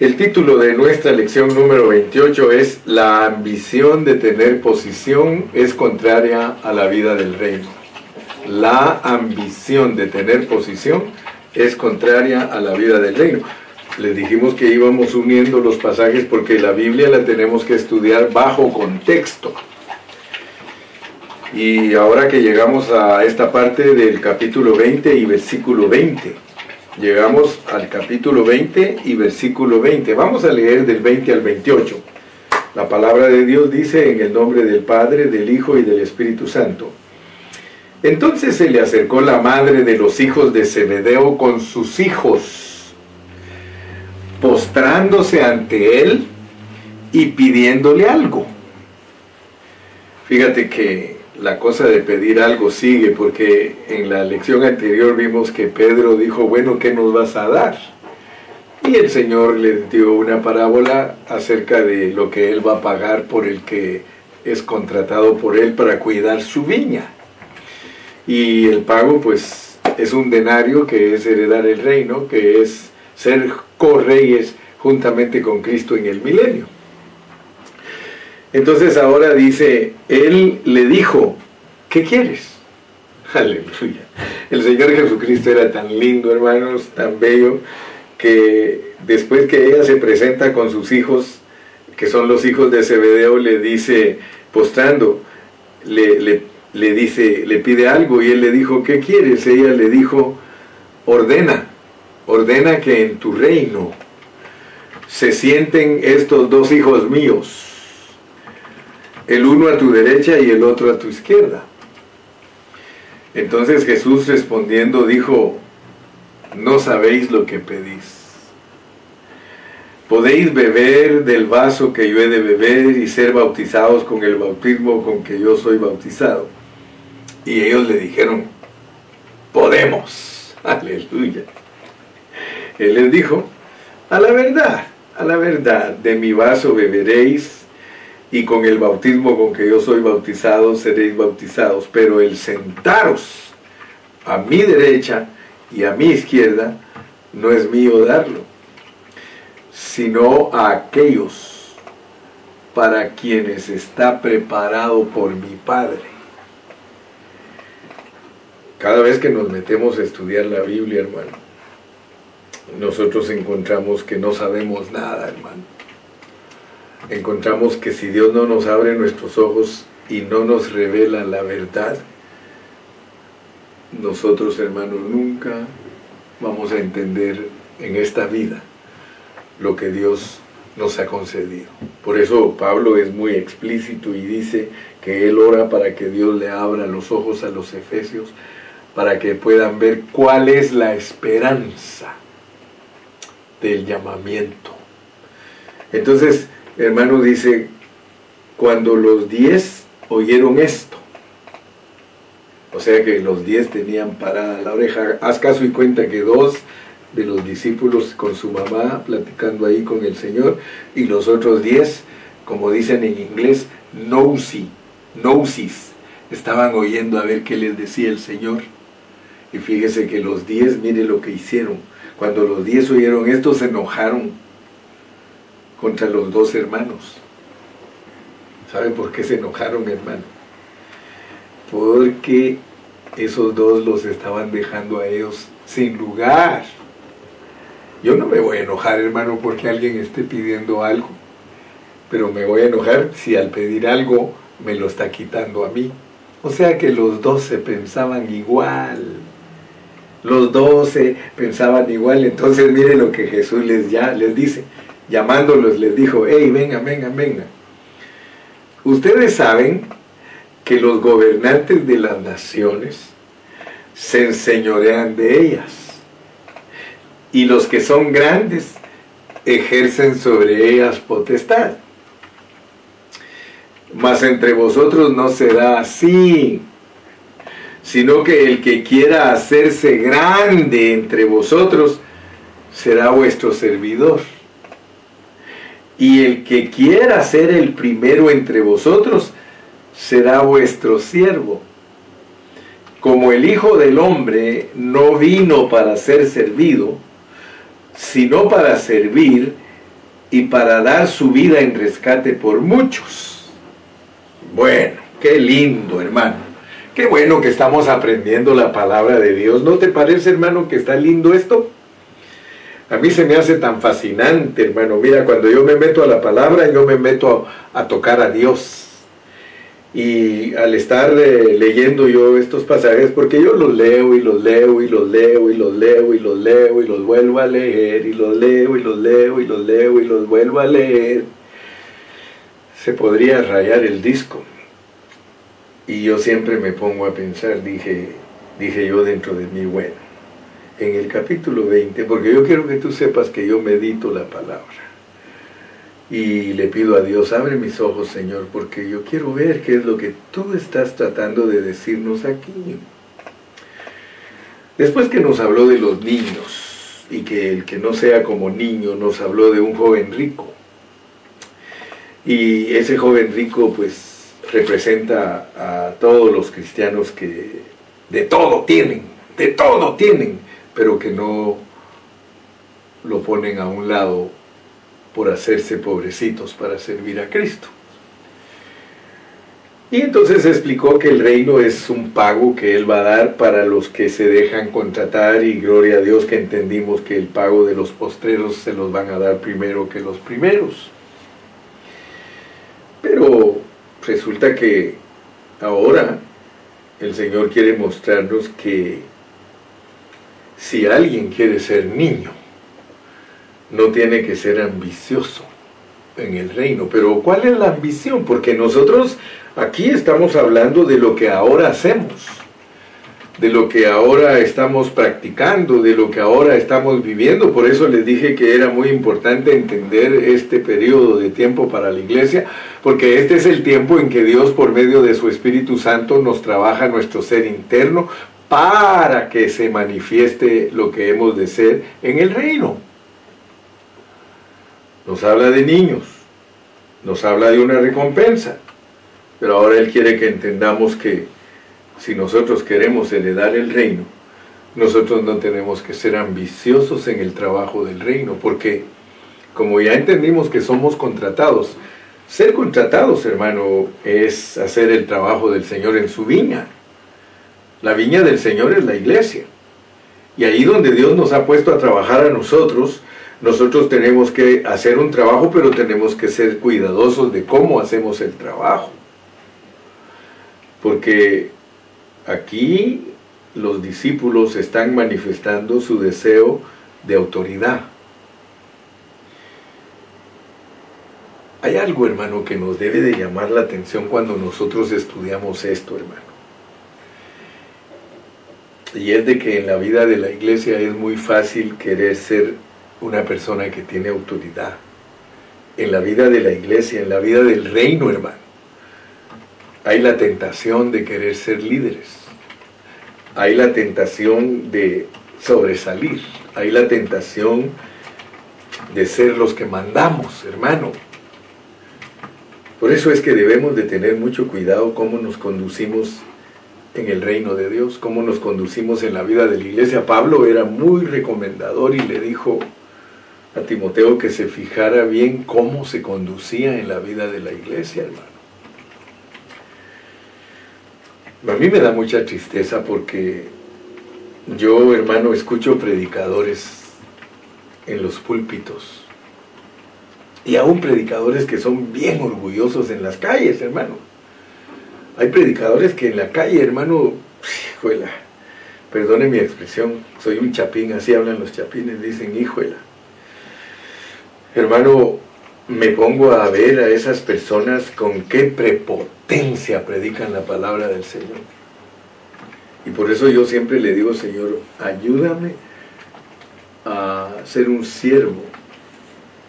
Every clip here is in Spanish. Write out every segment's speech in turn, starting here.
El título de nuestra lección número 28 es La ambición de tener posición es contraria a la vida del reino. La ambición de tener posición es contraria a la vida del reino. Les dijimos que íbamos uniendo los pasajes porque la Biblia la tenemos que estudiar bajo contexto. Y ahora que llegamos a esta parte del capítulo 20 y versículo 20, llegamos al capítulo 20 y versículo 20. Vamos a leer del 20 al 28. La palabra de Dios dice en el nombre del Padre, del Hijo y del Espíritu Santo. Entonces se le acercó la madre de los hijos de Zebedeo con sus hijos, postrándose ante él y pidiéndole algo. Fíjate que la cosa de pedir algo sigue, porque en la lección anterior vimos que Pedro dijo, bueno, ¿qué nos vas a dar? Y el Señor le dio una parábola acerca de lo que él va a pagar por el que es contratado por él para cuidar su viña. Y el pago, pues, es un denario que es heredar el reino, que es ser correyes juntamente con Cristo en el milenio. Entonces ahora dice, Él le dijo, ¿qué quieres? Aleluya. El Señor Jesucristo era tan lindo, hermanos, tan bello, que después que ella se presenta con sus hijos, que son los hijos de Zebedeo, le dice, postrando, le, le, le dice, le pide algo y él le dijo, ¿qué quieres? Ella le dijo, ordena, ordena que en tu reino se sienten estos dos hijos míos el uno a tu derecha y el otro a tu izquierda. Entonces Jesús respondiendo dijo, no sabéis lo que pedís. Podéis beber del vaso que yo he de beber y ser bautizados con el bautismo con que yo soy bautizado. Y ellos le dijeron, podemos. Aleluya. Él les dijo, a la verdad, a la verdad, de mi vaso beberéis y con el bautismo con que yo soy bautizado seréis bautizados, pero el sentaros a mi derecha y a mi izquierda no es mío darlo, sino a aquellos para quienes está preparado por mi Padre. Cada vez que nos metemos a estudiar la Biblia, hermano, nosotros encontramos que no sabemos nada, hermano encontramos que si Dios no nos abre nuestros ojos y no nos revela la verdad, nosotros hermanos nunca vamos a entender en esta vida lo que Dios nos ha concedido. Por eso Pablo es muy explícito y dice que él ora para que Dios le abra los ojos a los efesios, para que puedan ver cuál es la esperanza del llamamiento. Entonces, hermano dice, cuando los diez oyeron esto, o sea que los diez tenían parada la oreja, haz caso y cuenta que dos de los discípulos con su mamá platicando ahí con el Señor y los otros diez, como dicen en inglés, nosy, nosis, estaban oyendo a ver qué les decía el Señor. Y fíjese que los diez, mire lo que hicieron. Cuando los diez oyeron esto, se enojaron contra los dos hermanos. ¿Saben por qué se enojaron, hermano? Porque esos dos los estaban dejando a ellos sin lugar. Yo no me voy a enojar, hermano, porque alguien esté pidiendo algo, pero me voy a enojar si al pedir algo me lo está quitando a mí. O sea que los dos se pensaban igual. Los dos se pensaban igual. Entonces mire lo que Jesús les, ya, les dice llamándolos les dijo, hey, vengan, vengan, vengan. Ustedes saben que los gobernantes de las naciones se enseñorean de ellas y los que son grandes ejercen sobre ellas potestad. Mas entre vosotros no será así, sino que el que quiera hacerse grande entre vosotros será vuestro servidor y el que quiera ser el primero entre vosotros será vuestro siervo. Como el Hijo del Hombre no vino para ser servido, sino para servir y para dar su vida en rescate por muchos. Bueno, qué lindo, hermano. Qué bueno que estamos aprendiendo la palabra de Dios. ¿No te parece, hermano, que está lindo esto? A mí se me hace tan fascinante, hermano. Mira, cuando yo me meto a la palabra, yo me meto a, tocar a Dios. Y al estar eh, leyendo yo estos pasajes, porque yo los leo y los leo y los leo y los leo y los leo y los vuelvo a leer y los leo y los leo y los leo y los vuelvo a leer, se podría rayar el disco. Y yo siempre me pongo a pensar, dije, dije yo dentro de mí, bueno, en el capítulo 20, porque yo quiero que tú sepas que yo medito la palabra. Y le pido a Dios, abre mis ojos, Señor, porque yo quiero ver qué es lo que tú estás tratando de decirnos aquí. Después que nos habló de los niños y que el que no sea como niño nos habló de un joven rico. Y ese joven rico pues representa a todos los cristianos que de todo tienen, de todo tienen, pero que no lo ponen a un lado por hacerse pobrecitos para servir a Cristo. Y entonces explicó que el reino es un pago que Él va a dar para los que se dejan contratar y gloria a Dios que entendimos que el pago de los postreros se los van a dar primero que los primeros. Pero resulta que ahora el Señor quiere mostrarnos que si alguien quiere ser niño, no tiene que ser ambicioso en el reino. Pero ¿cuál es la ambición? Porque nosotros aquí estamos hablando de lo que ahora hacemos, de lo que ahora estamos practicando, de lo que ahora estamos viviendo. Por eso les dije que era muy importante entender este periodo de tiempo para la iglesia, porque este es el tiempo en que Dios por medio de su Espíritu Santo nos trabaja nuestro ser interno para que se manifieste lo que hemos de ser en el reino. Nos habla de niños, nos habla de una recompensa, pero ahora Él quiere que entendamos que si nosotros queremos heredar el reino, nosotros no tenemos que ser ambiciosos en el trabajo del reino, porque como ya entendimos que somos contratados, ser contratados, hermano, es hacer el trabajo del Señor en su viña. La viña del Señor es la iglesia. Y ahí donde Dios nos ha puesto a trabajar a nosotros, nosotros tenemos que hacer un trabajo, pero tenemos que ser cuidadosos de cómo hacemos el trabajo. Porque aquí los discípulos están manifestando su deseo de autoridad. Hay algo, hermano, que nos debe de llamar la atención cuando nosotros estudiamos esto, hermano. Y es de que en la vida de la iglesia es muy fácil querer ser una persona que tiene autoridad. En la vida de la iglesia, en la vida del reino, hermano, hay la tentación de querer ser líderes. Hay la tentación de sobresalir. Hay la tentación de ser los que mandamos, hermano. Por eso es que debemos de tener mucho cuidado cómo nos conducimos en el reino de Dios, cómo nos conducimos en la vida de la iglesia. Pablo era muy recomendador y le dijo a Timoteo que se fijara bien cómo se conducía en la vida de la iglesia, hermano. A mí me da mucha tristeza porque yo, hermano, escucho predicadores en los púlpitos y aún predicadores que son bien orgullosos en las calles, hermano hay predicadores que en la calle, hermano, hijuela, perdone mi expresión, soy un chapín, así hablan los chapines, dicen, hijuela. Hermano, me pongo a ver a esas personas con qué prepotencia predican la palabra del Señor. Y por eso yo siempre le digo, Señor, ayúdame a ser un siervo,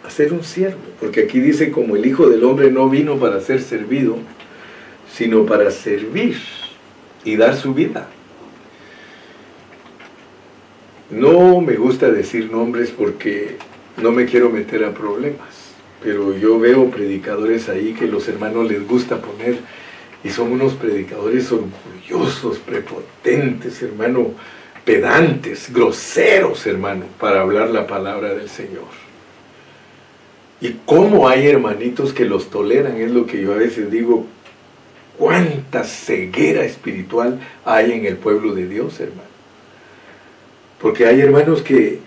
a ser un siervo, porque aquí dice como el Hijo del Hombre no vino para ser servido, sino para servir y dar su vida. No me gusta decir nombres porque no me quiero meter a problemas, pero yo veo predicadores ahí que los hermanos les gusta poner y son unos predicadores orgullosos, prepotentes, hermano, pedantes, groseros, hermano, para hablar la palabra del Señor. Y cómo hay hermanitos que los toleran, es lo que yo a veces digo, cuánta ceguera espiritual hay en el pueblo de Dios, hermano. Porque hay hermanos que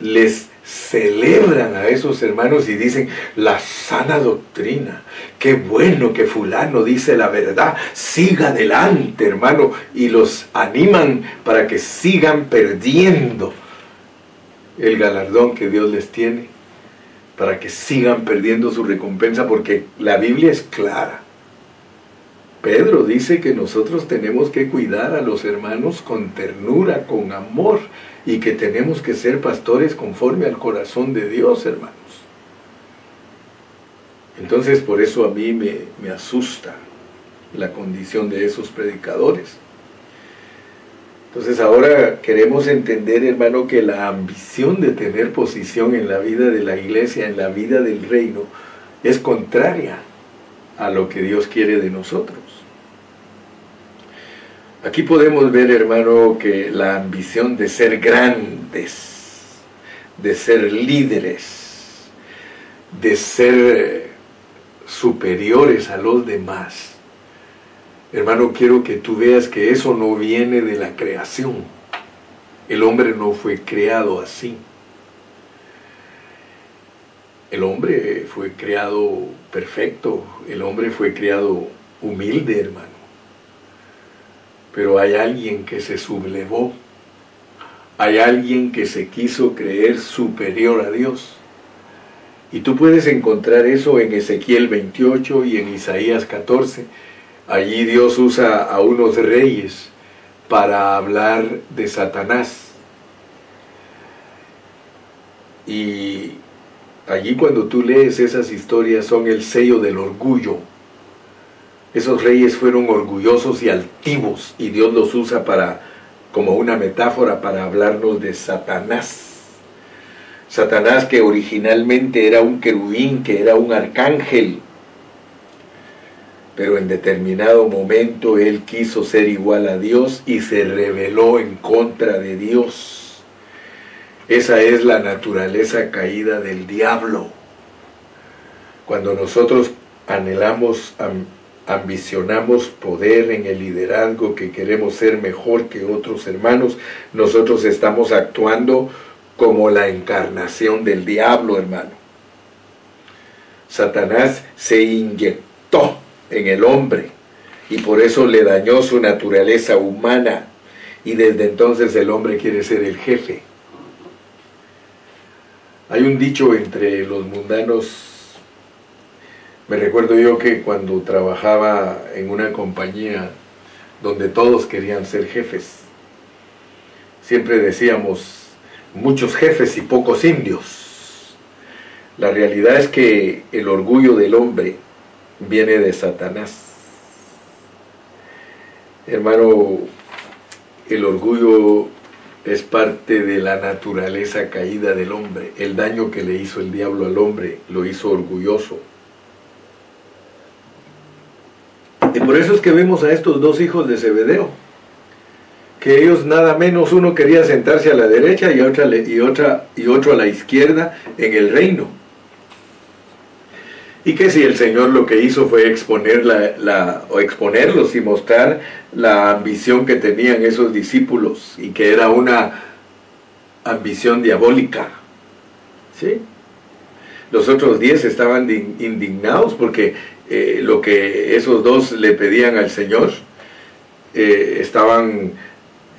les celebran a esos hermanos y dicen la sana doctrina. Qué bueno que fulano dice la verdad. Siga adelante, hermano. Y los animan para que sigan perdiendo el galardón que Dios les tiene. Para que sigan perdiendo su recompensa porque la Biblia es clara. Pedro dice que nosotros tenemos que cuidar a los hermanos con ternura, con amor, y que tenemos que ser pastores conforme al corazón de Dios, hermanos. Entonces por eso a mí me, me asusta la condición de esos predicadores. Entonces ahora queremos entender, hermano, que la ambición de tener posición en la vida de la iglesia, en la vida del reino, es contraria a lo que Dios quiere de nosotros. Aquí podemos ver, hermano, que la ambición de ser grandes, de ser líderes, de ser superiores a los demás, hermano, quiero que tú veas que eso no viene de la creación. El hombre no fue creado así. El hombre fue creado perfecto, el hombre fue creado humilde, hermano pero hay alguien que se sublevó, hay alguien que se quiso creer superior a Dios. Y tú puedes encontrar eso en Ezequiel 28 y en Isaías 14. Allí Dios usa a unos reyes para hablar de Satanás. Y allí cuando tú lees esas historias son el sello del orgullo esos reyes fueron orgullosos y altivos y Dios los usa para como una metáfora para hablarnos de Satanás. Satanás que originalmente era un querubín, que era un arcángel, pero en determinado momento él quiso ser igual a Dios y se rebeló en contra de Dios. Esa es la naturaleza caída del diablo. Cuando nosotros anhelamos ambicionamos poder en el liderazgo, que queremos ser mejor que otros hermanos, nosotros estamos actuando como la encarnación del diablo, hermano. Satanás se inyectó en el hombre y por eso le dañó su naturaleza humana y desde entonces el hombre quiere ser el jefe. Hay un dicho entre los mundanos me recuerdo yo que cuando trabajaba en una compañía donde todos querían ser jefes, siempre decíamos muchos jefes y pocos indios. La realidad es que el orgullo del hombre viene de Satanás. Hermano, el orgullo es parte de la naturaleza caída del hombre. El daño que le hizo el diablo al hombre lo hizo orgulloso. Y por eso es que vemos a estos dos hijos de Zebedeo, que ellos nada menos uno quería sentarse a la derecha y, otra, y, otra, y otro a la izquierda en el reino. Y que si el Señor lo que hizo fue exponer la, o exponerlos y mostrar la ambición que tenían esos discípulos y que era una ambición diabólica. ¿Sí? Los otros diez estaban indignados porque eh, lo que esos dos le pedían al Señor, eh, estaban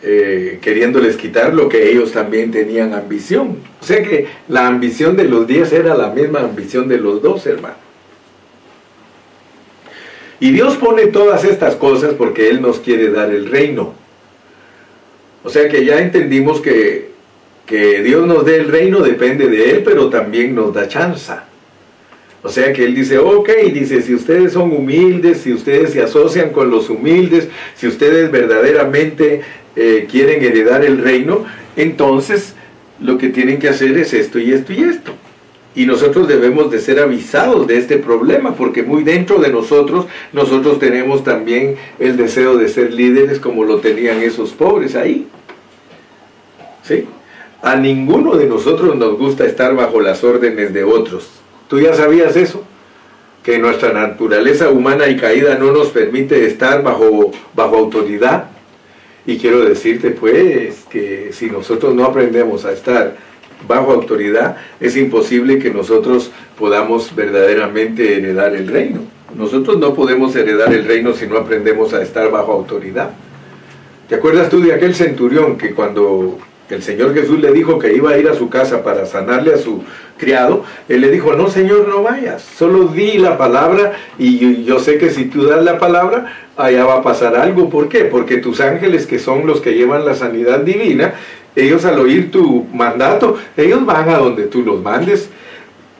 eh, queriéndoles quitar lo que ellos también tenían ambición. O sea que la ambición de los diez era la misma ambición de los dos, hermanos. Y Dios pone todas estas cosas porque Él nos quiere dar el reino. O sea que ya entendimos que, que Dios nos dé el reino depende de Él, pero también nos da chance. O sea que él dice, ok, dice, si ustedes son humildes, si ustedes se asocian con los humildes, si ustedes verdaderamente eh, quieren heredar el reino, entonces lo que tienen que hacer es esto y esto y esto. Y nosotros debemos de ser avisados de este problema, porque muy dentro de nosotros, nosotros tenemos también el deseo de ser líderes como lo tenían esos pobres ahí. ¿Sí? A ninguno de nosotros nos gusta estar bajo las órdenes de otros ¿Tú ya sabías eso? Que nuestra naturaleza humana y caída no nos permite estar bajo, bajo autoridad. Y quiero decirte pues que si nosotros no aprendemos a estar bajo autoridad, es imposible que nosotros podamos verdaderamente heredar el reino. Nosotros no podemos heredar el reino si no aprendemos a estar bajo autoridad. ¿Te acuerdas tú de aquel centurión que cuando el Señor Jesús le dijo que iba a ir a su casa para sanarle a su criado, él le dijo, no Señor, no vayas, solo di la palabra y yo, sé que si tú das la palabra, allá va a pasar algo. ¿Por qué? Porque tus ángeles, que son los que llevan la sanidad divina, ellos al oír tu mandato, ellos van a donde tú los mandes.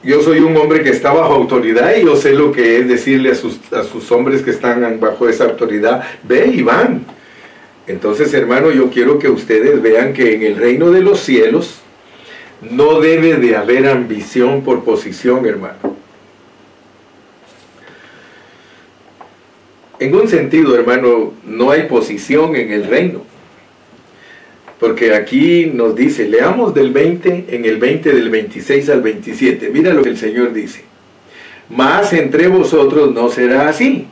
Yo soy un hombre que está bajo autoridad y yo sé lo que es decirle a sus, a sus hombres que están bajo esa autoridad, ve y van. Entonces, hermano, yo quiero que ustedes vean que en el reino de los cielos no debe de haber ambición por posición, hermano. En un sentido, hermano, no hay posición en el reino. Porque aquí nos dice, leamos del 20, en el 20 del 26 al 27. Mira lo que el Señor dice. Más entre vosotros no será así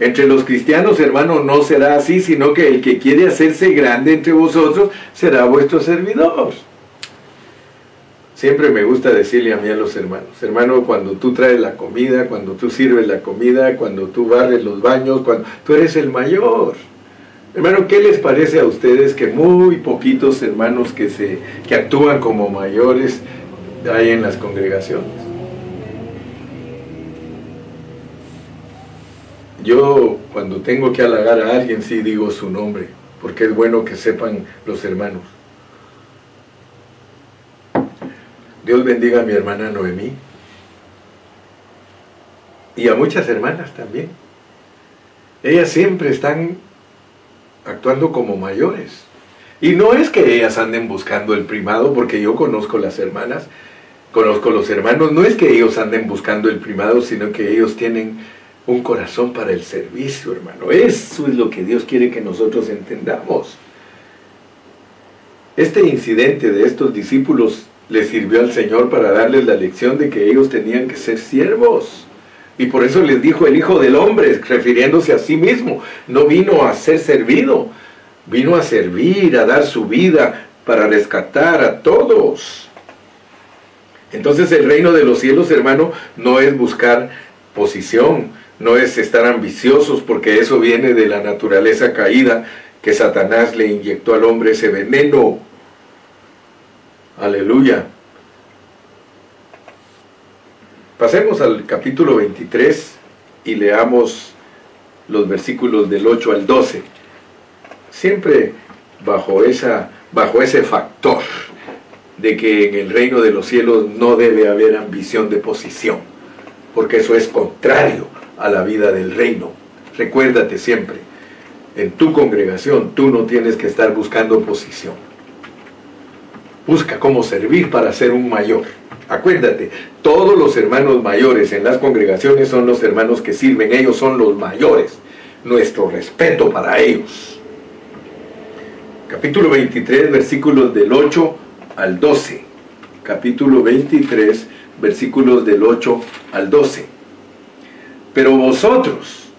entre los cristianos, hermano, no será así, sino que el que quiere hacerse grande entre vosotros será vuestro servidor. Siempre me gusta decirle a mí a los hermanos, hermano, cuando tú traes la comida, cuando tú sirves la comida, cuando tú barres los baños, cuando tú eres el mayor. Hermano, ¿qué les parece a ustedes que muy poquitos hermanos que se que actúan como mayores hay en las congregaciones? Yo cuando tengo que halagar a alguien sí digo su nombre, porque es bueno que sepan los hermanos. Dios bendiga a mi hermana Noemí y a muchas hermanas también. Ellas siempre están actuando como mayores. Y no es que ellas anden buscando el primado, porque yo conozco las hermanas, conozco los hermanos, no es que ellos anden buscando el primado, sino que ellos tienen un corazón para el servicio, hermano. Eso es lo que Dios quiere que nosotros entendamos. Este incidente de estos discípulos les sirvió al Señor para darles la lección de que ellos tenían que ser siervos. Y por eso les dijo el Hijo del Hombre, refiriéndose a sí mismo, no vino a ser servido, vino a servir, a dar su vida para rescatar a todos. Entonces el reino de los cielos, hermano, no es buscar posición, no es estar ambiciosos porque eso viene de la naturaleza caída que Satanás le inyectó al hombre ese veneno. Aleluya. Pasemos al capítulo 23 y leamos los versículos del 8 al 12. Siempre bajo, esa, bajo ese factor de que en el reino de los cielos no debe haber ambición de posición, porque eso es contrario a la vida del reino. Recuérdate siempre, en tu congregación tú no tienes que estar buscando posición. Busca cómo servir para ser un mayor. Acuérdate, todos los hermanos mayores en las congregaciones son los hermanos que sirven, ellos son los mayores. Nuestro respeto para ellos. Capítulo 23, versículos del 8 al 12. Capítulo 23, versículos del 8 al 12. Pero vosotros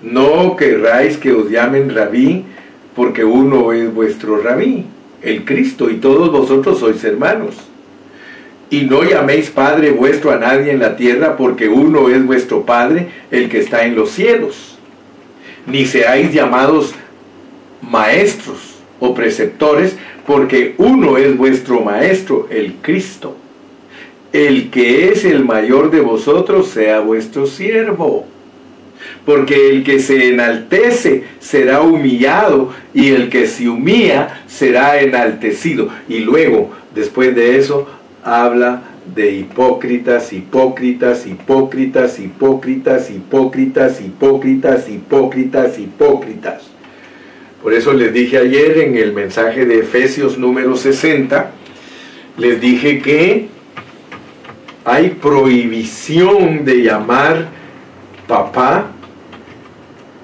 no querráis que os llamen rabí, porque uno es vuestro rabí, el Cristo, y todos vosotros sois hermanos. Y no llaméis Padre vuestro a nadie en la tierra, porque uno es vuestro Padre, el que está en los cielos. Ni seáis llamados maestros o preceptores, porque uno es vuestro Maestro, el Cristo el que es el mayor de vosotros sea vuestro siervo. Porque el que se enaltece será humillado y el que se humilla será enaltecido. Y luego, después de eso, habla de hipócritas, hipócritas, hipócritas, hipócritas, hipócritas, hipócritas, hipócritas, hipócritas. Por eso les dije ayer en el mensaje de Efesios número 60, les dije que hay prohibición de llamar papá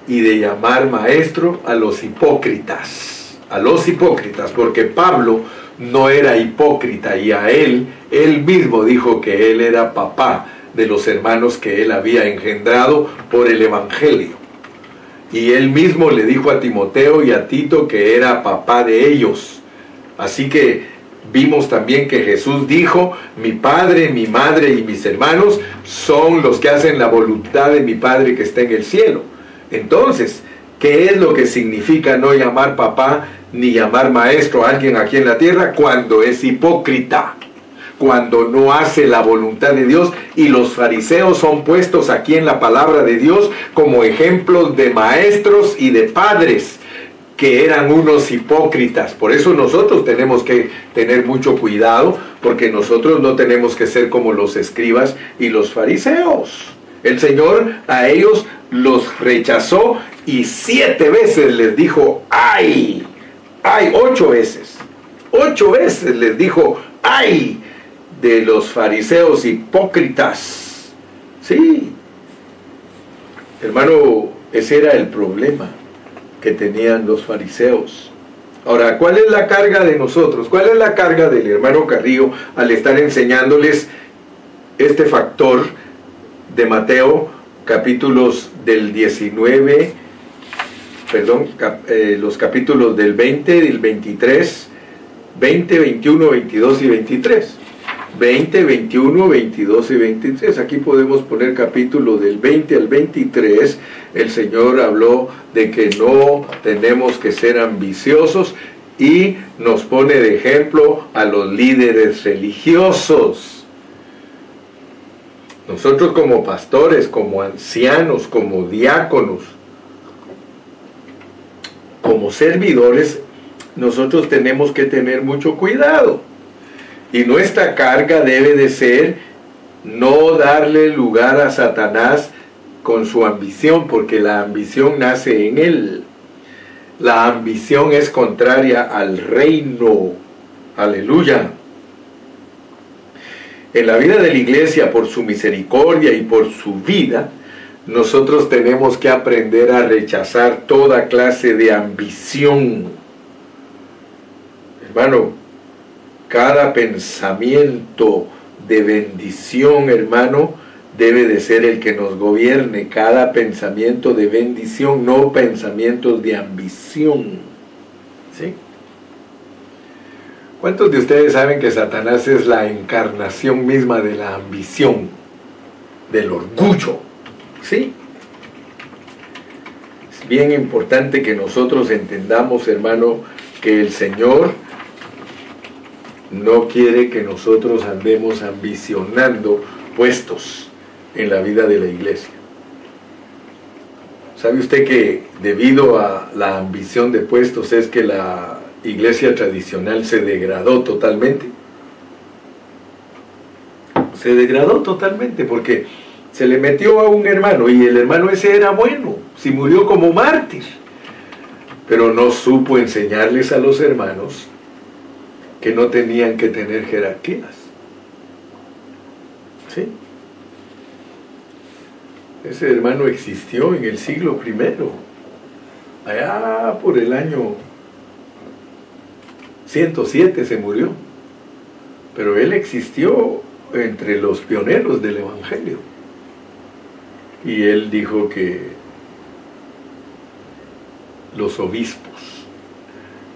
y de llamar maestro a los hipócritas, a los hipócritas, porque Pablo no era hipócrita y a él, él mismo dijo que él era papá de los hermanos que él había engendrado por el Evangelio. Y él mismo le dijo a Timoteo y a Tito que era papá de ellos. Así que vimos también que Jesús dijo, mi padre, mi madre y mis hermanos son los que hacen la voluntad de mi Padre que está en el cielo. Entonces, ¿qué es lo que significa no llamar papá ni llamar maestro a alguien aquí en la tierra cuando es hipócrita? cuando no hace la voluntad de Dios y los fariseos son puestos aquí en la palabra de Dios como ejemplos de maestros y de padres que eran unos hipócritas. Por eso nosotros tenemos que tener mucho cuidado porque nosotros no tenemos que ser como los escribas y los fariseos. El Señor a ellos los rechazó y siete veces les dijo, ay, ay, ocho veces, ocho veces les dijo, ay, de los fariseos hipócritas. Sí, hermano, ese era el problema que tenían los fariseos. Ahora, ¿cuál es la carga de nosotros? ¿Cuál es la carga del hermano Carrillo al estar enseñándoles este factor de Mateo, capítulos del 19, perdón, eh, los capítulos del 20, del 23, 20, 21, 22 y 23? 20, 21, 22 y 23. Aquí podemos poner capítulo del 20 al 23. El Señor habló de que no tenemos que ser ambiciosos y nos pone de ejemplo a los líderes religiosos. Nosotros como pastores, como ancianos, como diáconos, como servidores, nosotros tenemos que tener mucho cuidado y nuestra carga debe de ser no darle lugar a Satanás con su ambición, porque la ambición nace en él. La ambición es contraria al reino. Aleluya. En la vida de la iglesia, por su misericordia y por su vida, nosotros tenemos que aprender a rechazar toda clase de ambición. Hermano, cada pensamiento de bendición, hermano, debe de ser el que nos gobierne. Cada pensamiento de bendición, no pensamientos de ambición. ¿Sí? ¿Cuántos de ustedes saben que Satanás es la encarnación misma de la ambición, del orgullo? ¿Sí? Es bien importante que nosotros entendamos, hermano, que el Señor no quiere que nosotros andemos ambicionando puestos en la vida de la iglesia. ¿Sabe usted que debido a la ambición de puestos es que la iglesia tradicional se degradó totalmente? Se degradó totalmente porque se le metió a un hermano y el hermano ese era bueno, si murió como mártir, pero no supo enseñarles a los hermanos que no tenían que tener jerarquías. ¿Sí? Ese hermano existió en el siglo primero, allá por el año 107 se murió, pero él existió entre los pioneros del Evangelio. Y él dijo que los obispos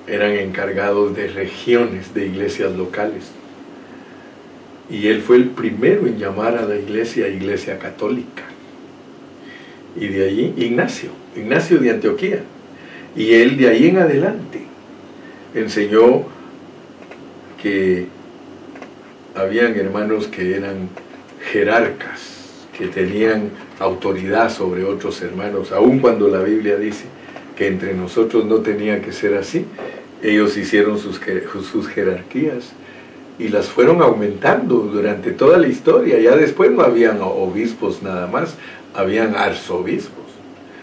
eran encargados de regiones de iglesias locales. Y él fue el primero en llamar a la iglesia iglesia católica. Y de allí Ignacio, Ignacio de Antioquía. Y él de ahí en adelante enseñó que habían hermanos que eran jerarcas, que tenían autoridad sobre otros hermanos, aun cuando la Biblia dice que entre nosotros no tenía que ser así, ellos hicieron sus, sus jerarquías y las fueron aumentando durante toda la historia. Ya después no habían obispos nada más, habían arzobispos.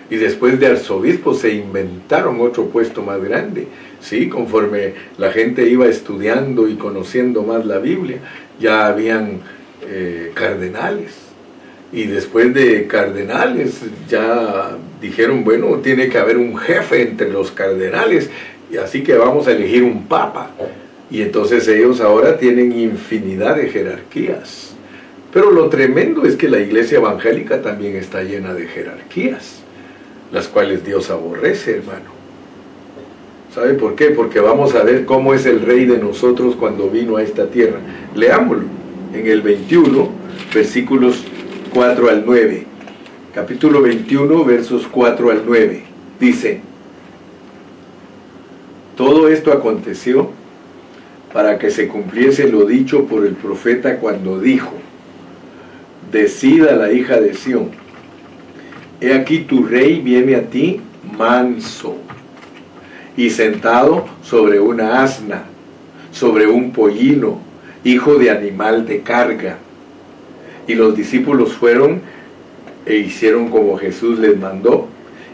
Y después de arzobispos se inventaron otro puesto más grande. Sí, conforme la gente iba estudiando y conociendo más la Biblia, ya habían eh, cardenales. Y después de cardenales ya dijeron, bueno, tiene que haber un jefe entre los cardenales y así que vamos a elegir un papa. Y entonces ellos ahora tienen infinidad de jerarquías. Pero lo tremendo es que la iglesia evangélica también está llena de jerarquías, las cuales Dios aborrece, hermano. ¿Sabe por qué? Porque vamos a ver cómo es el rey de nosotros cuando vino a esta tierra. Leámoslo en el 21, versículos 4 al 9. Capítulo 21, versos 4 al 9. Dice, todo esto aconteció para que se cumpliese lo dicho por el profeta cuando dijo, decida la hija de Sión, he aquí tu rey viene a ti manso y sentado sobre una asna, sobre un pollino, hijo de animal de carga. Y los discípulos fueron e hicieron como Jesús les mandó,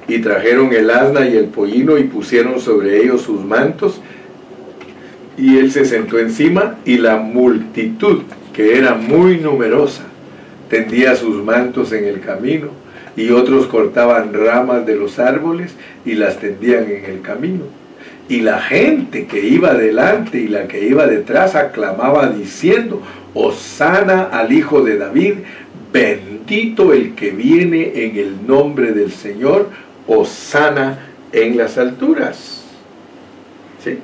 y trajeron el asna y el pollino y pusieron sobre ellos sus mantos, y él se sentó encima, y la multitud, que era muy numerosa, tendía sus mantos en el camino, y otros cortaban ramas de los árboles y las tendían en el camino. Y la gente que iba delante y la que iba detrás aclamaba diciendo, Osana al Hijo de David, bendito el que viene en el nombre del Señor, Osana en las alturas. ¿Sí?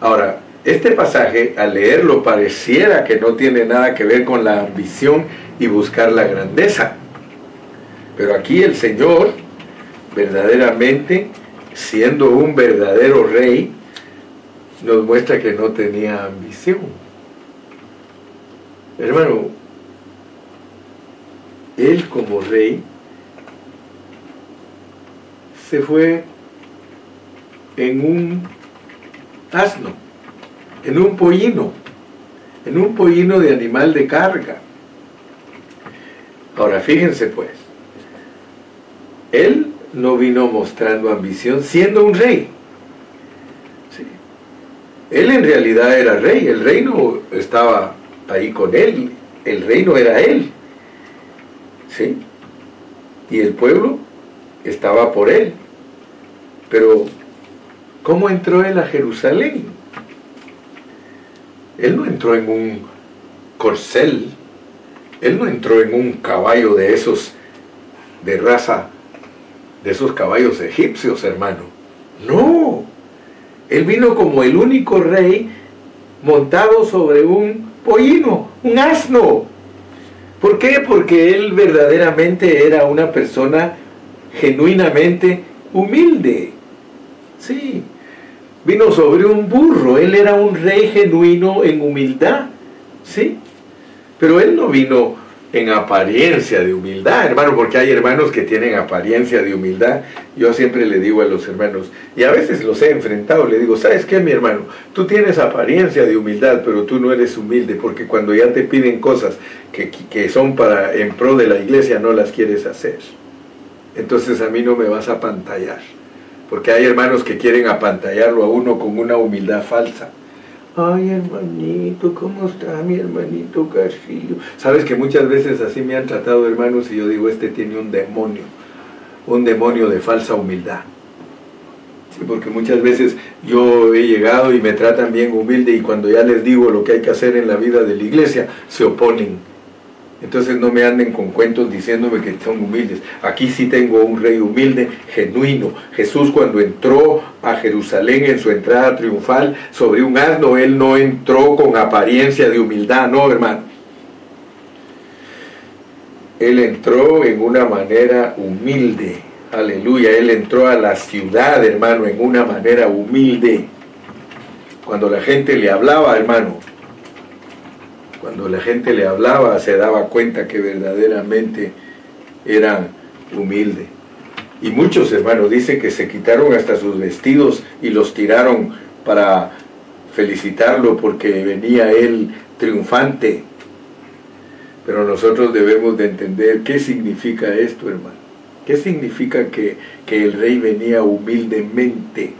Ahora, este pasaje, al leerlo, pareciera que no tiene nada que ver con la ambición y buscar la grandeza. Pero aquí el Señor, verdaderamente, siendo un verdadero rey, nos muestra que no tenía ambición. Hermano, él como rey se fue en un asno en un pollino, en un pollino de animal de carga. Ahora fíjense pues, él no vino mostrando ambición siendo un rey. Él en realidad era rey, el reino estaba ahí con él, el reino era él. ¿Sí? Y el pueblo estaba por él. Pero, ¿cómo entró él a Jerusalén? Él no entró en un corcel, él no entró en un caballo de esos de raza, de esos caballos egipcios, hermano. No, él vino como el único rey montado sobre un pollino, un asno. ¿Por qué? Porque él verdaderamente era una persona genuinamente humilde. Sí, vino sobre un burro, él era un rey genuino en humildad, ¿sí? Pero él no vino en apariencia de humildad, hermano, porque hay hermanos que tienen apariencia de humildad. Yo siempre le digo a los hermanos, y a veces los he enfrentado, le digo, ¿sabes qué, mi hermano? Tú tienes apariencia de humildad, pero tú no eres humilde, porque cuando ya te piden cosas que, que son para en pro de la iglesia, no las quieres hacer. Entonces a mí no me vas a pantallar porque hay hermanos que quieren apantallarlo a uno con una humildad falsa. Ay, hermanito, ¿cómo está mi hermanito Garfilio? Sabes que muchas veces así me han tratado hermanos y yo digo, este tiene un demonio, un demonio de falsa humildad. Sí, porque muchas veces yo he llegado y me tratan bien humilde y cuando ya les digo lo que hay que hacer en la vida de la iglesia, se oponen entonces no me anden con cuentos diciéndome que son humildes. Aquí sí tengo un rey humilde, genuino. Jesús cuando entró a Jerusalén en su entrada triunfal sobre un asno, él no entró con apariencia de humildad, no hermano. Él entró en una manera humilde. Aleluya. Él entró a la ciudad, hermano, en una manera humilde. Cuando la gente le hablaba, hermano, cuando la gente le hablaba se daba cuenta que verdaderamente eran humildes. Y muchos hermanos dicen que se quitaron hasta sus vestidos y los tiraron para felicitarlo porque venía él triunfante. Pero nosotros debemos de entender qué significa esto, hermano. ¿Qué significa que, que el rey venía humildemente?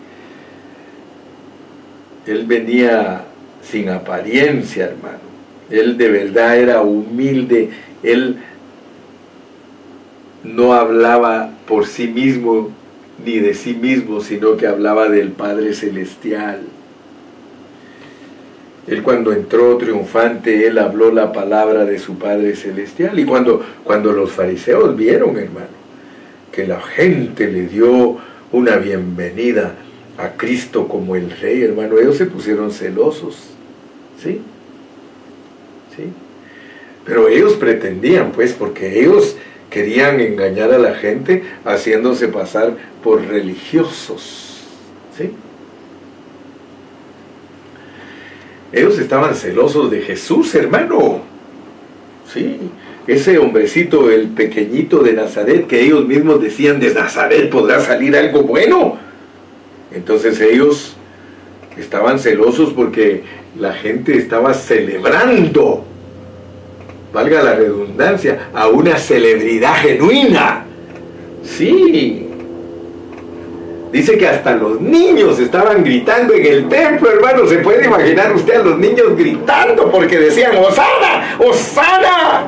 Él venía sin apariencia, hermano él de verdad era humilde, él no hablaba por sí mismo ni de sí mismo, sino que hablaba del Padre Celestial. Él cuando entró triunfante, él habló la palabra de su Padre Celestial. Y cuando, cuando los fariseos vieron, hermano, que la gente le dio una bienvenida a Cristo como el Rey, hermano, ellos se pusieron celosos. ¿Sí? ¿Sí? Pero ellos pretendían, pues, porque ellos querían engañar a la gente haciéndose pasar por religiosos. ¿Sí? Ellos estaban celosos de Jesús, hermano. Sí, ese hombrecito, el pequeñito de Nazaret, que ellos mismos decían, de Nazaret podrá salir algo bueno. Entonces ellos estaban celosos porque la gente estaba celebrando, valga la redundancia, a una celebridad genuina. Sí, Dice que hasta los niños estaban gritando en el templo, hermano. ¿Se puede imaginar usted a los niños gritando porque decían, ¡Osana! ¡Osana!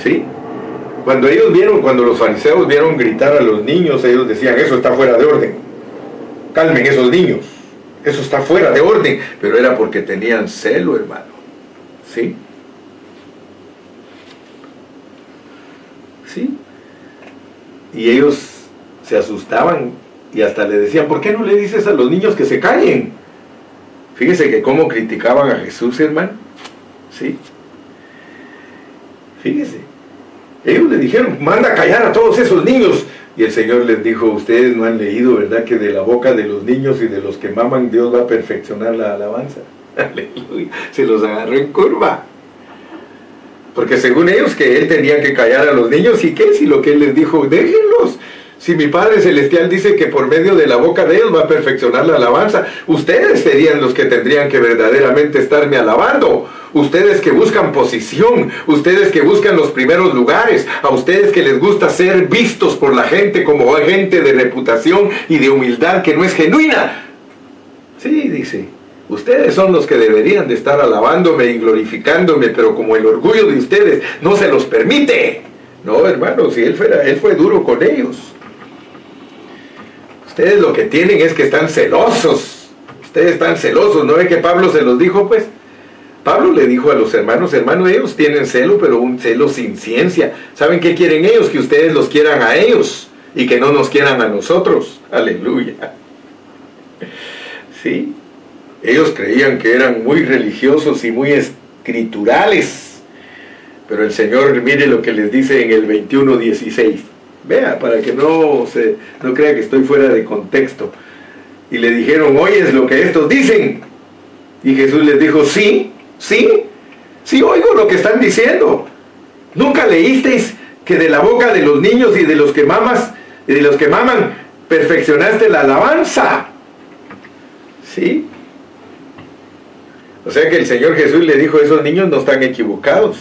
¿Sí? Cuando ellos vieron, cuando los fariseos vieron gritar a los niños, ellos decían, eso está fuera de orden. Calmen esos niños. Eso está fuera de orden. Pero era porque tenían celo, hermano. ¿Sí? ¿Sí? Y ellos se asustaban y hasta le decían, ¿por qué no le dices a los niños que se callen? Fíjese que cómo criticaban a Jesús, hermano. ¿Sí? Fíjese. Ellos le dijeron, manda a callar a todos esos niños. Y el Señor les dijo, ustedes no han leído, ¿verdad? Que de la boca de los niños y de los que maman Dios va a perfeccionar la alabanza. Aleluya. Se los agarró en curva. Porque según ellos que él tenía que callar a los niños, ¿y qué? Si lo que él les dijo, déjenlos, si mi Padre Celestial dice que por medio de la boca de ellos va a perfeccionar la alabanza, ustedes serían los que tendrían que verdaderamente estarme alabando. Ustedes que buscan posición, ustedes que buscan los primeros lugares, a ustedes que les gusta ser vistos por la gente como gente de reputación y de humildad que no es genuina. Sí, dice, ustedes son los que deberían de estar alabándome y glorificándome, pero como el orgullo de ustedes no se los permite. No, hermano, si él, él fue duro con ellos. Ustedes lo que tienen es que están celosos. Ustedes están celosos. ¿No ve que Pablo se los dijo, pues? Pablo le dijo a los hermanos, hermanos, ellos tienen celo, pero un celo sin ciencia. ¿Saben qué quieren ellos? Que ustedes los quieran a ellos y que no nos quieran a nosotros. Aleluya. ¿Sí? Ellos creían que eran muy religiosos y muy escriturales. Pero el Señor, mire lo que les dice en el 21.16. Vea, para que no, se, no crea que estoy fuera de contexto. Y le dijeron, oyes lo que estos dicen. Y Jesús les dijo, sí, sí, sí oigo lo que están diciendo. ¿Nunca leísteis que de la boca de los niños y de los que mamas y de los que maman perfeccionaste la alabanza? ¿Sí? O sea que el Señor Jesús le dijo, esos niños no están equivocados.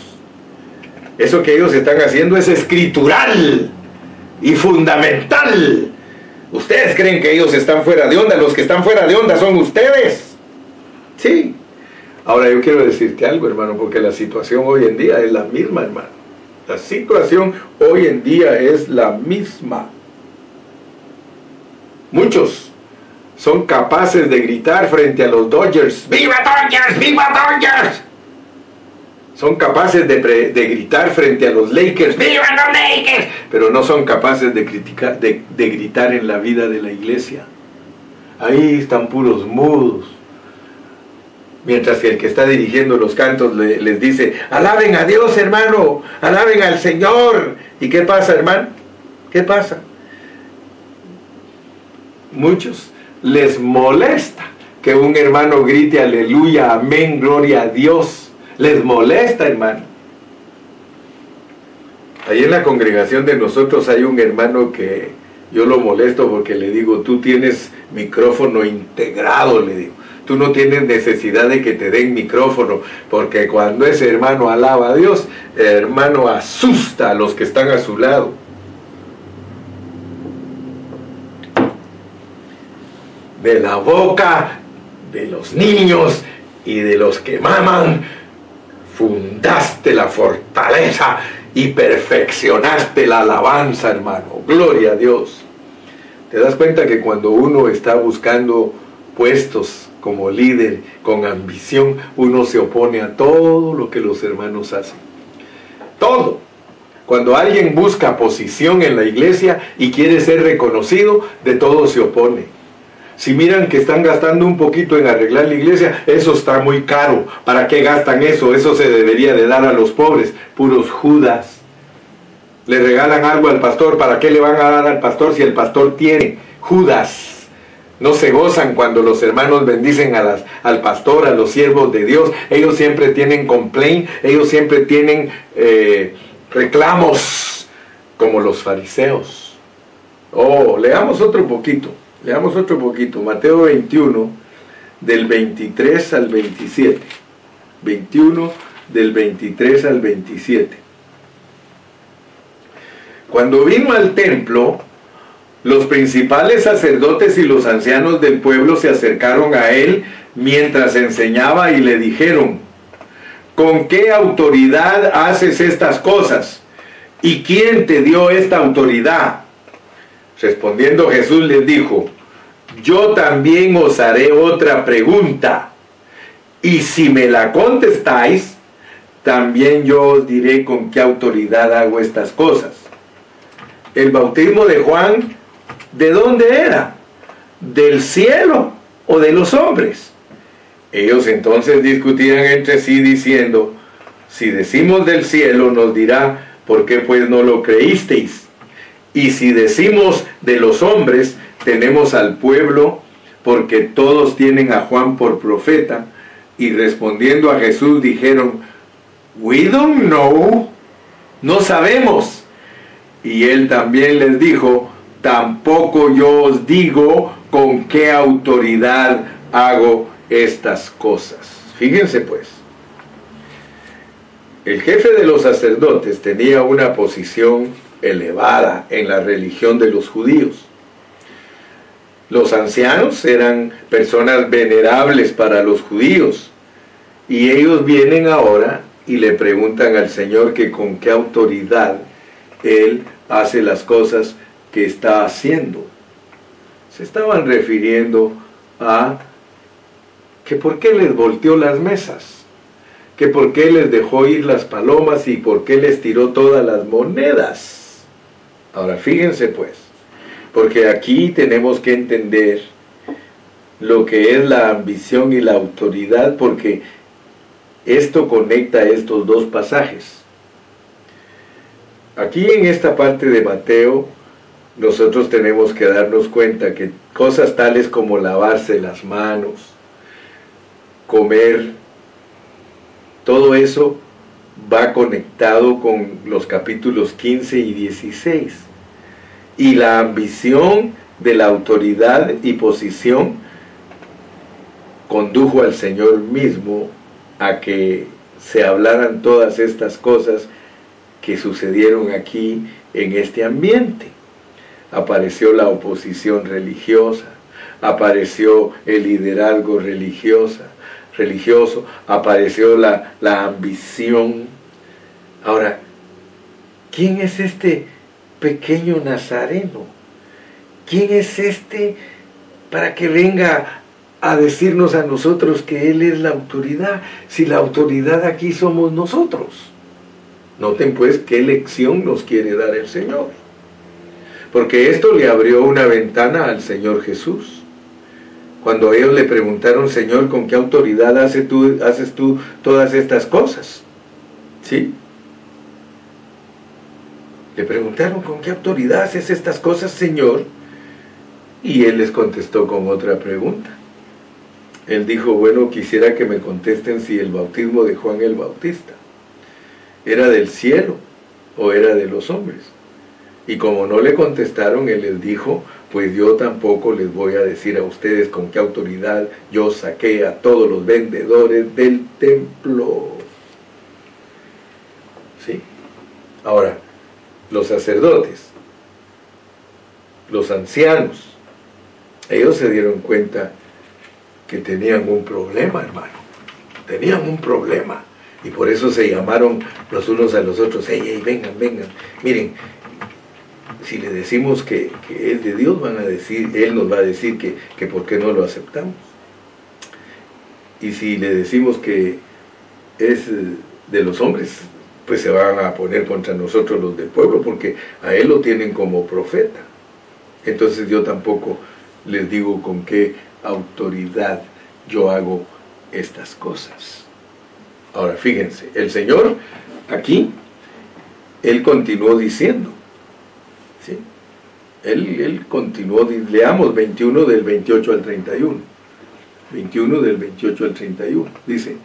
Eso que ellos están haciendo es escritural y fundamental. Ustedes creen que ellos están fuera de onda, los que están fuera de onda son ustedes. Sí. Ahora yo quiero decirte algo, hermano, porque la situación hoy en día es la misma, hermano. La situación hoy en día es la misma. Muchos son capaces de gritar frente a los Dodgers, ¡Viva Dodgers! ¡Viva Dodgers! Son capaces de, gritar frente a los Lakers, ¡Viva los Lakers! Pero no son capaces de, criticar, de, gritar en la vida de la iglesia. Ahí están puros mudos. Mientras que el que está dirigiendo los cantos les dice, alaben a Dios hermano, alaben al Señor. ¿Y qué pasa hermano? ¿Qué pasa? Muchos les molesta que un hermano grite aleluya, amén, gloria a Dios les molesta, hermano. Ahí en la congregación de nosotros hay un hermano que yo lo molesto porque le digo, tú tienes micrófono integrado, le digo. Tú no tienes necesidad de que te den micrófono, porque cuando ese hermano alaba a Dios, el hermano asusta a los que están a su lado. De la boca de los niños y de los que maman fundaste la fortaleza y perfeccionaste la alabanza, hermano. Gloria a Dios. Te das cuenta que cuando uno está buscando puestos como líder, con ambición, uno se opone a todo lo que los hermanos hacen. Todo. Cuando alguien busca posición en la iglesia y quiere ser reconocido, de todo se opone. Si miran que están gastando un poquito en arreglar la iglesia, eso está muy caro. ¿Para qué gastan eso? Eso se debería de dar a los pobres, puros judas. Le regalan algo al pastor, ¿para qué le van a dar al pastor si el pastor tiene? Judas no se gozan cuando los hermanos bendicen a las, al pastor, a los siervos de Dios. Ellos siempre tienen complaint, ellos siempre tienen eh, reclamos, como los fariseos. Oh, leamos otro poquito, leamos otro poquito. Mateo 21, del 23 al 27. 21 del 23 al 27. Cuando vino al templo, los principales sacerdotes y los ancianos del pueblo se acercaron a él mientras enseñaba y le dijeron, ¿con qué autoridad haces estas cosas? ¿Y quién te dio esta autoridad? Respondiendo Jesús les dijo, yo también os haré otra pregunta, y si me la contestáis, también yo os diré con qué autoridad hago estas cosas. El bautismo de Juan ¿De dónde era? ¿Del cielo o de los hombres? Ellos entonces discutían entre sí diciendo, si decimos del cielo nos dirá, ¿por qué pues no lo creísteis? Y si decimos de los hombres, tenemos al pueblo, porque todos tienen a Juan por profeta. Y respondiendo a Jesús dijeron, We don't know, no sabemos. Y él también les dijo, tampoco yo os digo con qué autoridad hago estas cosas. Fíjense pues, el jefe de los sacerdotes tenía una posición elevada en la religión de los judíos. Los ancianos eran personas venerables para los judíos y ellos vienen ahora y le preguntan al Señor que con qué autoridad Él hace las cosas que está haciendo. Se estaban refiriendo a que por qué les volteó las mesas, que por qué les dejó ir las palomas y por qué les tiró todas las monedas. Ahora fíjense pues, porque aquí tenemos que entender lo que es la ambición y la autoridad, porque esto conecta estos dos pasajes. Aquí en esta parte de Mateo, nosotros tenemos que darnos cuenta que cosas tales como lavarse las manos, comer, todo eso va conectado con los capítulos 15 y 16. Y la ambición de la autoridad y posición condujo al Señor mismo a que se hablaran todas estas cosas que sucedieron aquí en este ambiente apareció la oposición religiosa, apareció el liderazgo religiosa, religioso, apareció la, la ambición. Ahora, ¿quién es este pequeño nazareno? ¿Quién es este para que venga a decirnos a nosotros que Él es la autoridad, si la autoridad aquí somos nosotros? Noten pues qué lección nos quiere dar el Señor porque esto le abrió una ventana al Señor Jesús. Cuando ellos le preguntaron, Señor, ¿con qué autoridad haces tú, haces tú todas estas cosas? ¿Sí? Le preguntaron, ¿con qué autoridad haces estas cosas, Señor? Y él les contestó con otra pregunta. Él dijo, bueno, quisiera que me contesten si el bautismo de Juan el Bautista era del cielo o era de los hombres. Y como no le contestaron, él les dijo, pues yo tampoco les voy a decir a ustedes con qué autoridad yo saqué a todos los vendedores del templo. ¿Sí? Ahora, los sacerdotes, los ancianos, ellos se dieron cuenta que tenían un problema, hermano. Tenían un problema. Y por eso se llamaron los unos a los otros, ey, ey, vengan, vengan. Miren, si le decimos que, es de Dios, van a decir, Él nos va a decir que, que por qué no lo aceptamos. Y si le decimos que es de los hombres, pues se van a poner contra nosotros los del pueblo, porque a él lo tienen como profeta. Entonces yo tampoco les digo con qué autoridad yo hago estas cosas. Ahora fíjense, el Señor aquí, Él continuó diciendo, ¿sí? Él, él continuó, leamos 21 del 28 al 31, 21 del 28 al 31, dice,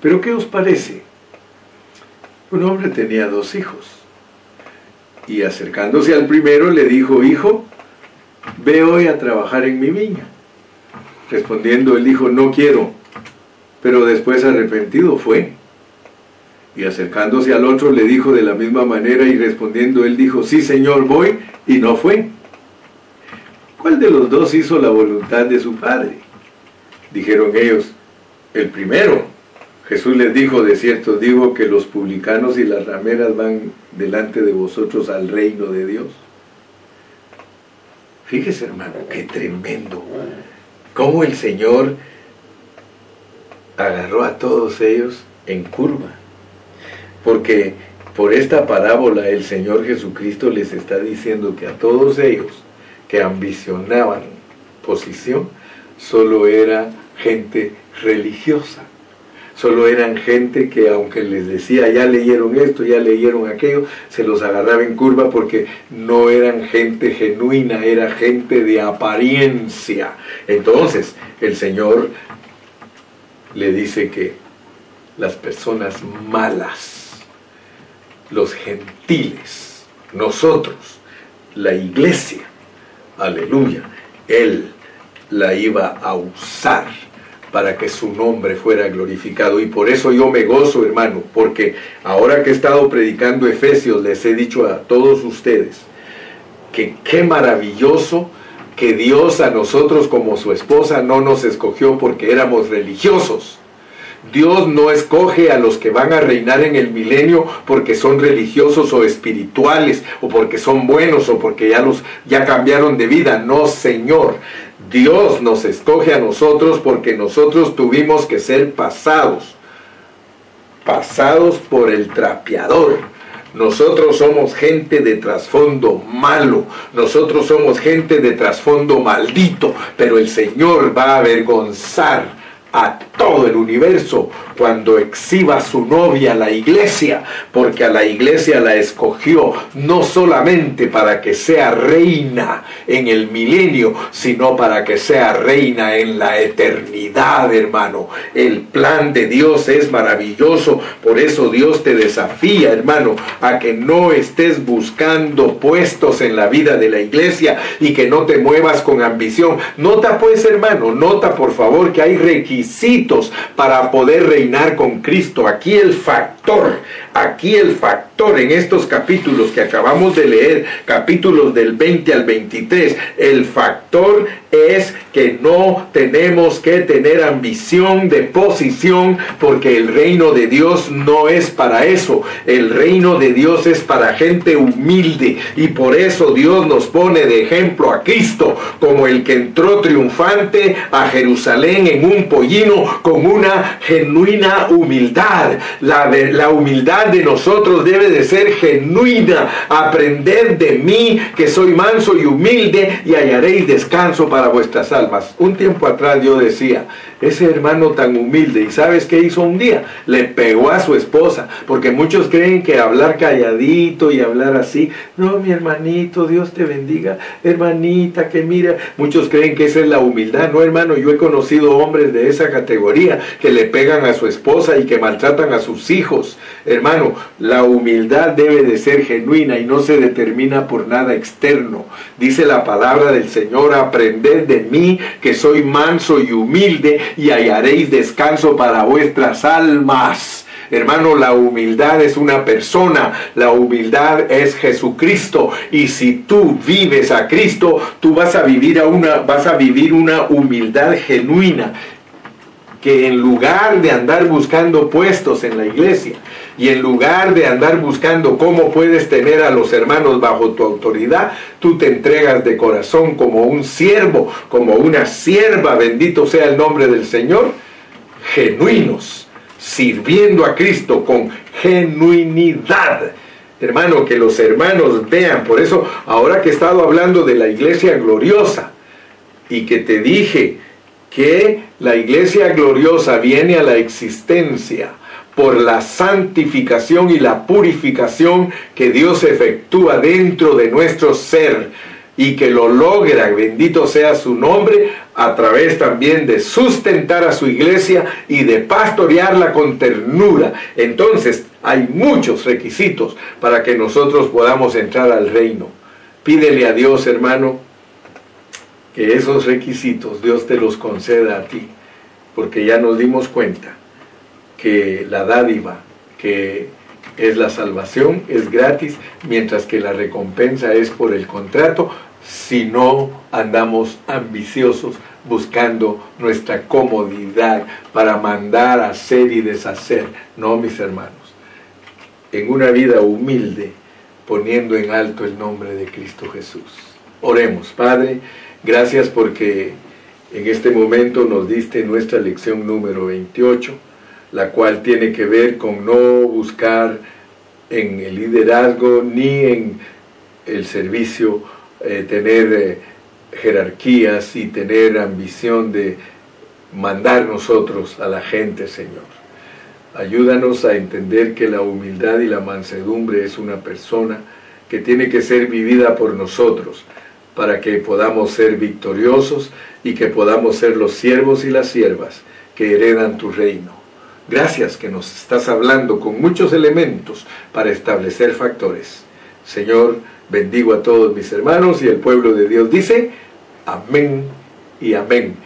pero ¿qué os parece? Un hombre tenía dos hijos, y acercándose al primero le dijo, hijo, ve hoy a trabajar en mi viña. Respondiendo él dijo, no quiero, pero después arrepentido fue. Y acercándose al otro le dijo de la misma manera y respondiendo él dijo, sí Señor, voy, y no fue. ¿Cuál de los dos hizo la voluntad de su padre? Dijeron ellos, el primero. Jesús les dijo, de cierto digo que los publicanos y las rameras van delante de vosotros al reino de Dios. Fíjese hermano, qué tremendo. Cómo el Señor agarró a todos ellos en curva. Porque por esta parábola el Señor Jesucristo les está diciendo que a todos ellos que ambicionaban posición, solo era gente religiosa. Solo eran gente que aunque les decía ya leyeron esto, ya leyeron aquello, se los agarraba en curva porque no eran gente genuina, era gente de apariencia. Entonces el Señor le dice que las personas malas, los gentiles, nosotros, la iglesia, aleluya, Él la iba a usar para que su nombre fuera glorificado. Y por eso yo me gozo, hermano, porque ahora que he estado predicando Efesios, les he dicho a todos ustedes que qué maravilloso que Dios a nosotros como su esposa no nos escogió porque éramos religiosos. Dios no escoge a los que van a reinar en el milenio porque son religiosos o espirituales o porque son buenos o porque ya los ya cambiaron de vida. No, Señor. Dios nos escoge a nosotros porque nosotros tuvimos que ser pasados, pasados por el trapeador. Nosotros somos gente de trasfondo malo, nosotros somos gente de trasfondo maldito, pero el Señor va a avergonzar a todo el universo cuando exhiba su novia a la iglesia, porque a la iglesia la escogió no solamente para que sea reina en el milenio, sino para que sea reina en la eternidad, hermano. El plan de Dios es maravilloso, por eso Dios te desafía, hermano, a que no estés buscando puestos en la vida de la iglesia y que no te muevas con ambición. Nota pues, hermano, nota por favor que hay requisitos para poder reinar con Cristo. Aquí el factor, aquí el factor en estos capítulos que acabamos de leer, capítulos del 20 al 23, el factor es que no tenemos que tener ambición de posición porque el reino de Dios no es para eso. El reino de Dios es para gente humilde y por eso Dios nos pone de ejemplo a Cristo como el que entró triunfante a Jerusalén en un pollino con una genuina humildad. La, la humildad de nosotros debe de ser genuina. Aprended de mí que soy manso y humilde y hallaréis descanso para vuestras almas. Un tiempo atrás yo decía, ese hermano tan humilde, ¿y sabes qué hizo un día? Le pegó a su esposa, porque muchos creen que hablar calladito y hablar así, no, mi hermanito, Dios te bendiga, hermanita, que mira, muchos creen que esa es la humildad, no, hermano, yo he conocido hombres de esa categoría que le pegan a su esposa y que maltratan a sus hijos. Hermano, la humildad debe de ser genuina y no se determina por nada externo. Dice la palabra del Señor, aprended de mí que soy manso y humilde y hallaréis descanso para vuestras almas. Hermano, la humildad es una persona, la humildad es Jesucristo y si tú vives a Cristo, tú vas a vivir a una vas a vivir una humildad genuina que en lugar de andar buscando puestos en la iglesia y en lugar de andar buscando cómo puedes tener a los hermanos bajo tu autoridad, tú te entregas de corazón como un siervo, como una sierva, bendito sea el nombre del Señor. genuinos, sirviendo a Cristo con genuinidad. Hermano, que los hermanos vean. Por eso, ahora que he estado hablando de la iglesia gloriosa y que te dije que la iglesia gloriosa viene a la existencia por la santificación y la purificación que Dios efectúa dentro de nuestro ser y que lo logra, bendito sea su nombre, a través también de sustentar a su iglesia y de pastorearla con ternura. Entonces hay muchos requisitos para que nosotros podamos entrar al reino. Pídele a Dios, hermano, que esos requisitos Dios te los conceda a ti, porque ya nos dimos cuenta que la dádiva, que es la salvación, es gratis, mientras que la recompensa es por el contrato, si no andamos ambiciosos buscando nuestra comodidad para mandar, hacer y deshacer. No, mis hermanos. En una vida humilde, poniendo en alto el nombre de Cristo Jesús. Oremos, Padre, gracias porque en este momento nos diste nuestra lección número 28, la cual tiene que ver con no buscar en el liderazgo ni en el servicio eh, tener eh, jerarquías y tener ambición de mandar nosotros a la gente, Señor. Ayúdanos a entender que la humildad y la mansedumbre es una persona que tiene que ser vivida por nosotros para que podamos ser victoriosos y que podamos ser los siervos y las siervas que heredan tu reino. Gracias que nos estás hablando con muchos elementos para establecer factores. Señor, Bendigo a todos mis hermanos y el pueblo de Dios dice, amén y amén.